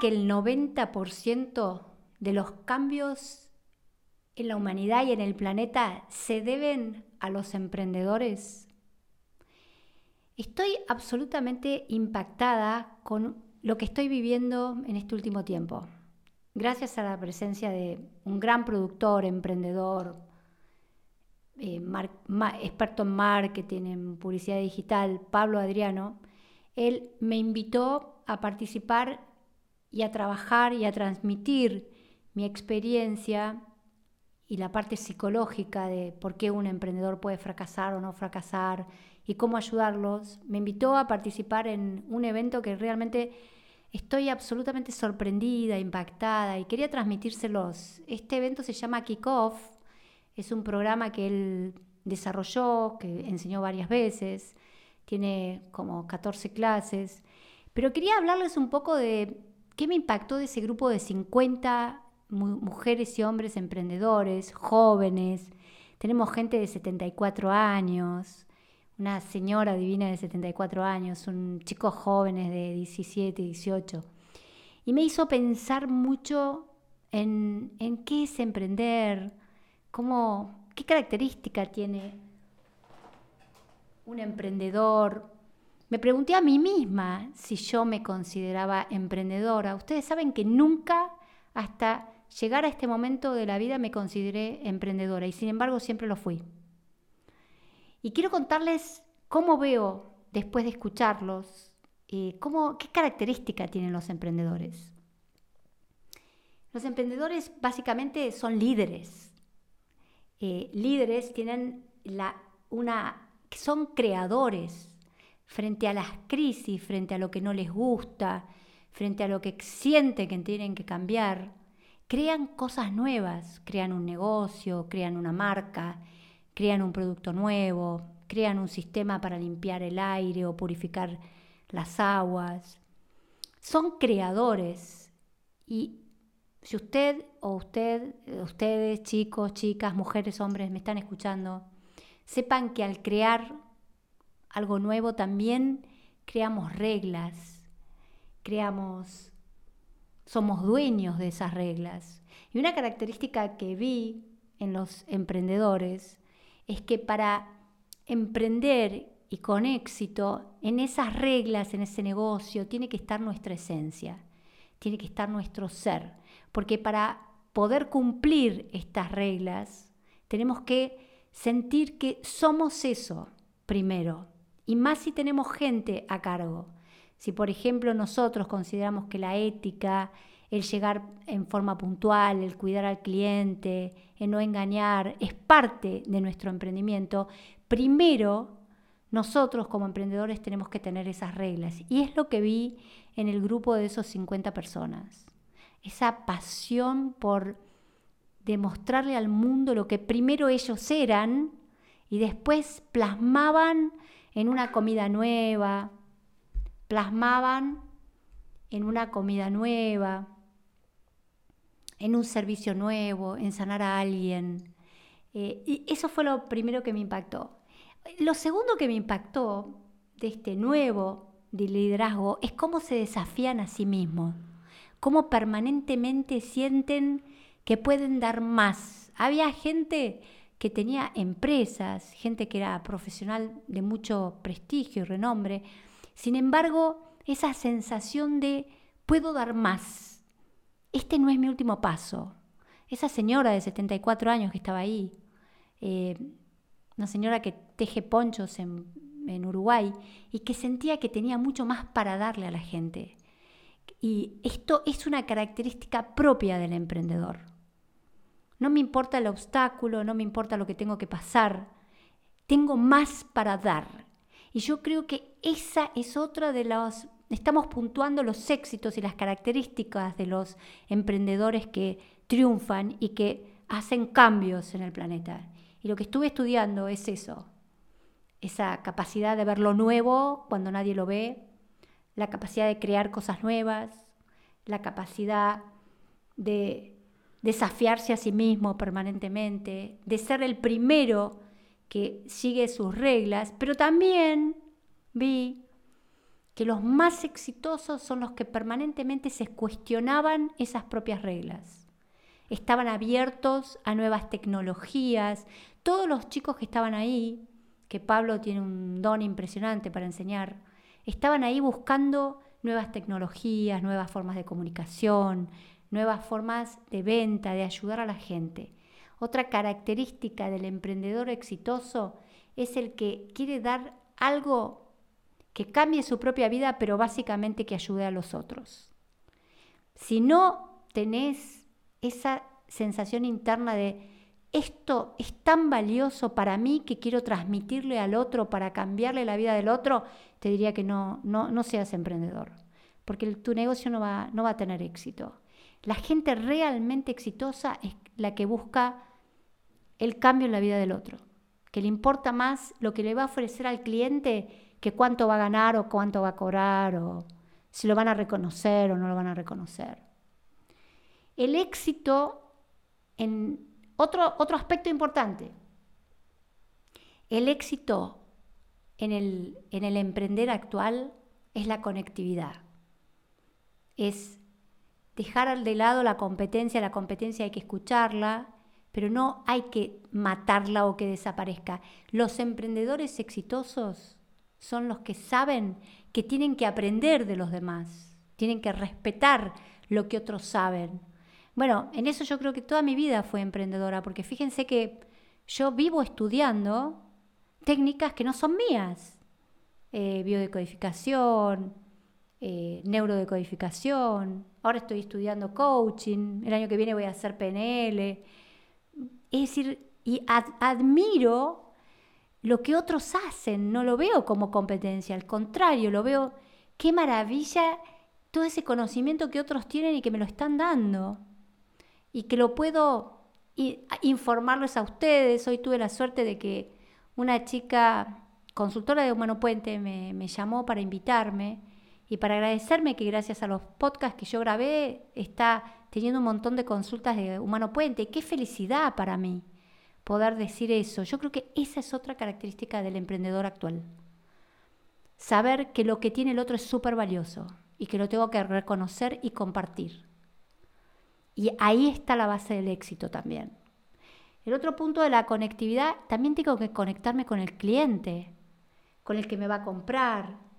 que el 90% de los cambios en la humanidad y en el planeta se deben a los emprendedores? Estoy absolutamente impactada con lo que estoy viviendo en este último tiempo. Gracias a la presencia de un gran productor, emprendedor, eh, experto en marketing, en publicidad digital, Pablo Adriano, él me invitó a participar y a trabajar y a transmitir mi experiencia y la parte psicológica de por qué un emprendedor puede fracasar o no fracasar y cómo ayudarlos, me invitó a participar en un evento que realmente estoy absolutamente sorprendida, impactada y quería transmitírselos. Este evento se llama Kickoff, es un programa que él desarrolló, que enseñó varias veces, tiene como 14 clases, pero quería hablarles un poco de qué me impactó de ese grupo de 50 mujeres y hombres emprendedores, jóvenes. Tenemos gente de 74 años, una señora divina de 74 años, un chico jóvenes de 17, 18. Y me hizo pensar mucho en, en qué es emprender, cómo, qué característica tiene un emprendedor. Me pregunté a mí misma si yo me consideraba emprendedora. Ustedes saben que nunca hasta llegar a este momento de la vida me consideré emprendedora y sin embargo siempre lo fui. Y quiero contarles cómo veo, después de escucharlos, eh, cómo, qué característica tienen los emprendedores. Los emprendedores básicamente son líderes. Eh, líderes tienen la, una, son creadores frente a las crisis, frente a lo que no les gusta, frente a lo que sienten que tienen que cambiar. Crean cosas nuevas, crean un negocio, crean una marca, crean un producto nuevo, crean un sistema para limpiar el aire o purificar las aguas. Son creadores y si usted o usted, ustedes, chicos, chicas, mujeres, hombres, me están escuchando, sepan que al crear algo nuevo también creamos reglas, creamos, somos dueños de esas reglas. Y una característica que vi en los emprendedores es que para emprender y con éxito, en esas reglas, en ese negocio, tiene que estar nuestra esencia, tiene que estar nuestro ser, porque para poder cumplir estas reglas, tenemos que sentir que somos eso primero, y más si tenemos gente a cargo. Si, por ejemplo, nosotros consideramos que la ética, el llegar en forma puntual, el cuidar al cliente, el no engañar, es parte de nuestro emprendimiento, primero nosotros como emprendedores tenemos que tener esas reglas. Y es lo que vi en el grupo de esos 50 personas. Esa pasión por demostrarle al mundo lo que primero ellos eran y después plasmaban en una comida nueva, plasmaban en una comida nueva, en un servicio nuevo, en sanar a alguien. Eh, y eso fue lo primero que me impactó. Lo segundo que me impactó de este nuevo liderazgo es cómo se desafían a sí mismos, cómo permanentemente sienten que pueden dar más. Había gente que tenía empresas, gente que era profesional de mucho prestigio y renombre. Sin embargo, esa sensación de puedo dar más. Este no es mi último paso. Esa señora de 74 años que estaba ahí, eh, una señora que teje ponchos en, en Uruguay y que sentía que tenía mucho más para darle a la gente. Y esto es una característica propia del emprendedor. No me importa el obstáculo, no me importa lo que tengo que pasar. Tengo más para dar. Y yo creo que esa es otra de los... Estamos puntuando los éxitos y las características de los emprendedores que triunfan y que hacen cambios en el planeta. Y lo que estuve estudiando es eso, esa capacidad de ver lo nuevo cuando nadie lo ve, la capacidad de crear cosas nuevas, la capacidad de desafiarse a sí mismo permanentemente, de ser el primero que sigue sus reglas, pero también vi que los más exitosos son los que permanentemente se cuestionaban esas propias reglas. Estaban abiertos a nuevas tecnologías. Todos los chicos que estaban ahí, que Pablo tiene un don impresionante para enseñar, estaban ahí buscando nuevas tecnologías, nuevas formas de comunicación, nuevas formas de venta, de ayudar a la gente. Otra característica del emprendedor exitoso es el que quiere dar algo que cambie su propia vida, pero básicamente que ayude a los otros. Si no tenés esa sensación interna de esto es tan valioso para mí que quiero transmitirle al otro para cambiarle la vida del otro, te diría que no, no, no seas emprendedor, porque tu negocio no va, no va a tener éxito. La gente realmente exitosa es la que busca el cambio en la vida del otro, que le importa más lo que le va a ofrecer al cliente que cuánto va a ganar o cuánto va a cobrar o si lo van a reconocer o no lo van a reconocer. El éxito en otro, otro aspecto importante, el éxito en el, en el emprender actual es la conectividad. Es dejar de lado la competencia, la competencia hay que escucharla, pero no hay que matarla o que desaparezca. Los emprendedores exitosos son los que saben que tienen que aprender de los demás, tienen que respetar lo que otros saben. Bueno, en eso yo creo que toda mi vida fue emprendedora, porque fíjense que yo vivo estudiando técnicas que no son mías. Eh, biodecodificación, eh, neurodecodificación, ahora estoy estudiando coaching, el año que viene voy a hacer PNL. Es decir, y admiro lo que otros hacen, no lo veo como competencia, al contrario, lo veo, qué maravilla todo ese conocimiento que otros tienen y que me lo están dando. Y que lo puedo informarles a ustedes. Hoy tuve la suerte de que una chica consultora de Humano Puente me, me llamó para invitarme y para agradecerme que gracias a los podcasts que yo grabé está teniendo un montón de consultas de Humano Puente. Qué felicidad para mí poder decir eso. Yo creo que esa es otra característica del emprendedor actual. Saber que lo que tiene el otro es súper valioso y que lo tengo que reconocer y compartir. Y ahí está la base del éxito también. El otro punto de la conectividad, también tengo que conectarme con el cliente, con el que me va a comprar.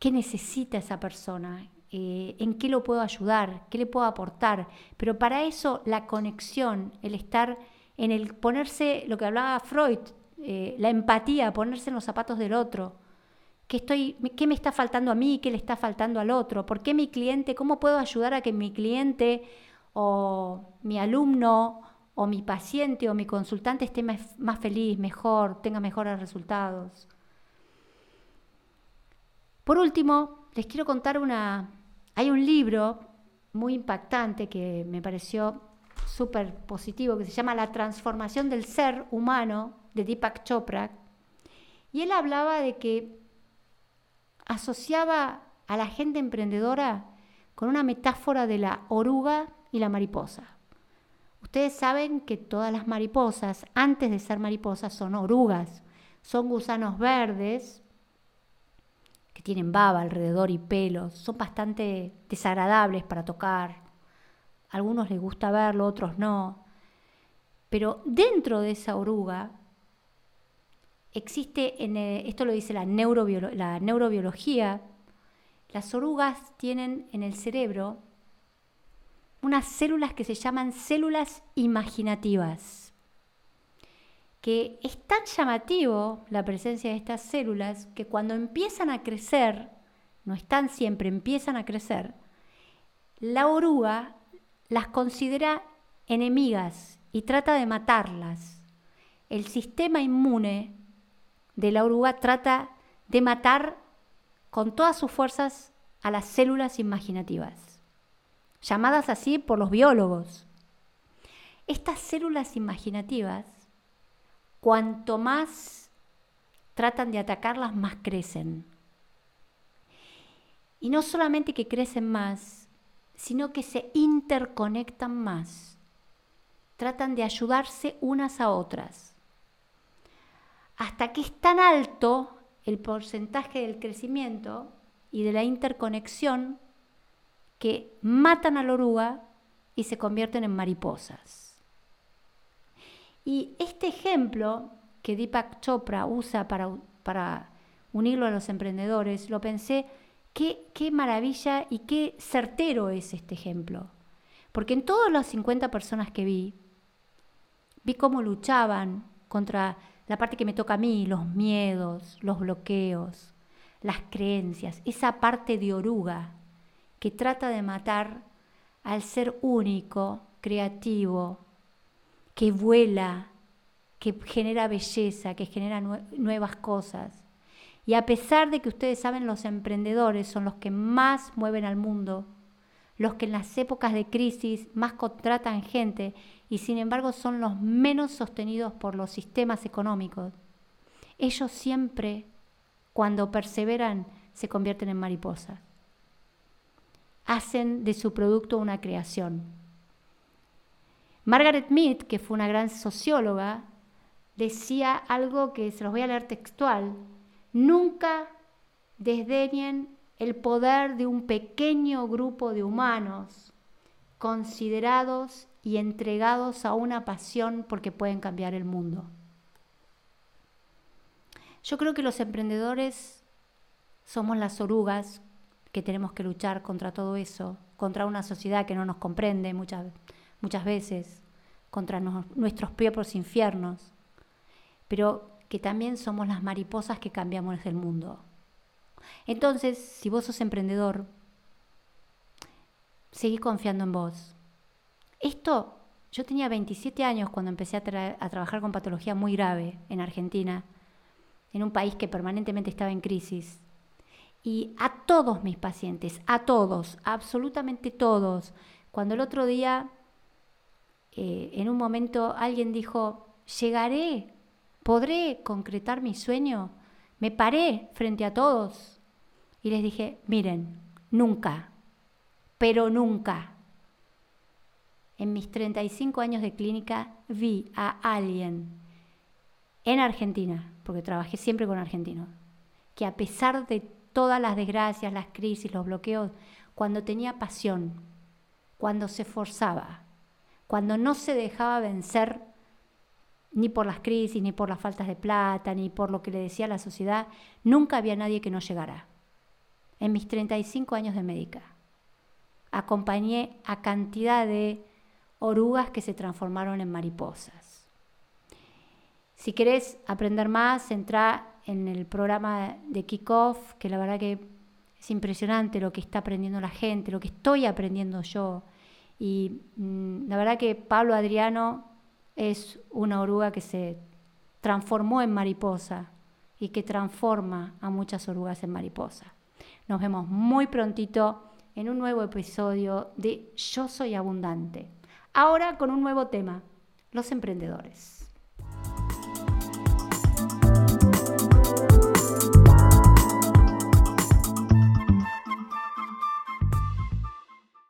¿Qué necesita esa persona? Eh, ¿En qué lo puedo ayudar? ¿Qué le puedo aportar? Pero para eso la conexión, el estar en el ponerse, lo que hablaba Freud, eh, la empatía, ponerse en los zapatos del otro. ¿Qué, estoy, ¿Qué me está faltando a mí? ¿Qué le está faltando al otro? ¿Por qué mi cliente? ¿Cómo puedo ayudar a que mi cliente o mi alumno o mi paciente o mi consultante esté más, más feliz, mejor, tenga mejores resultados? Por último, les quiero contar una... Hay un libro muy impactante que me pareció súper positivo que se llama La transformación del ser humano de Deepak Chopra. Y él hablaba de que asociaba a la gente emprendedora con una metáfora de la oruga y la mariposa. Ustedes saben que todas las mariposas, antes de ser mariposas, son orugas. Son gusanos verdes que tienen baba alrededor y pelos. Son bastante desagradables para tocar algunos les gusta verlo, otros no. Pero dentro de esa oruga existe, en esto lo dice la neurobiología, las orugas tienen en el cerebro unas células que se llaman células imaginativas, que es tan llamativo la presencia de estas células que cuando empiezan a crecer, no están siempre, empiezan a crecer, la oruga las considera enemigas y trata de matarlas. El sistema inmune de la oruga trata de matar con todas sus fuerzas a las células imaginativas, llamadas así por los biólogos. Estas células imaginativas, cuanto más tratan de atacarlas, más crecen. Y no solamente que crecen más, sino que se interconectan más. Tratan de ayudarse unas a otras. Hasta que es tan alto el porcentaje del crecimiento y de la interconexión que matan a la oruga y se convierten en mariposas. Y este ejemplo que Deepak Chopra usa para, unirlo a los emprendedores, lo pensé, qué, qué maravilla y qué certero es este ejemplo. Porque en todas las 50 personas que vi, vi cómo luchaban contra la parte que me toca a mí, los miedos, los bloqueos, las creencias, esa parte de oruga que trata de matar al ser único, creativo, que vuela, que genera belleza, que genera nuevas cosas. Y a pesar de que ustedes saben, los emprendedores son los que más mueven al mundo, los que en las épocas de crisis más contratan gente y sin embargo son los menos sostenidos por los sistemas económicos. Ellos siempre, cuando perseveran, se convierten en mariposas. Hacen de su producto una creación. Margaret Mead, que fue una gran socióloga, decía algo que se los voy a leer textual. Nunca desdeñen el poder de un pequeño grupo de humanos considerados y entregados a una pasión porque pueden cambiar el mundo. Yo creo que los emprendedores somos las orugas que tenemos que luchar contra todo eso, contra una sociedad que no nos comprende muchas, muchas veces, contra nuestros propios infiernos, pero que también somos las mariposas que cambiamos el mundo. Entonces, si vos sos emprendedor, seguí confiando en vos. Esto, yo tenía 27 años cuando empecé a, a trabajar con patología muy grave en Argentina, en un país que permanentemente estaba en crisis. Y a todos mis pacientes, a todos, absolutamente todos, cuando el otro día, eh, en un momento, alguien dijo, llegaré, podré concretar mi sueño, me paré frente a todos y les dije, miren, nunca, pero nunca, en mis 35 años de clínica vi a alguien en Argentina, porque trabajé siempre con argentinos, que a pesar de todas las desgracias, las crisis, los bloqueos, cuando tenía pasión, cuando se esforzaba, cuando no se dejaba vencer ni por las crisis, ni por las faltas de plata, ni por lo que le decía la sociedad, nunca había nadie que no llegara. En mis 35 años de médica, acompañé a cantidad de orugas que se transformaron en mariposas. Si querés aprender más, entra en el programa de Kickoff, que la verdad que es impresionante lo que está aprendiendo la gente, lo que estoy aprendiendo yo. Y mm, la verdad que Pablo Adriano es una oruga que se transformó en mariposa y que transforma a muchas orugas en mariposa. Nos vemos muy prontito en un nuevo episodio de Yo Soy Abundante. Ahora con un nuevo tema, los emprendedores.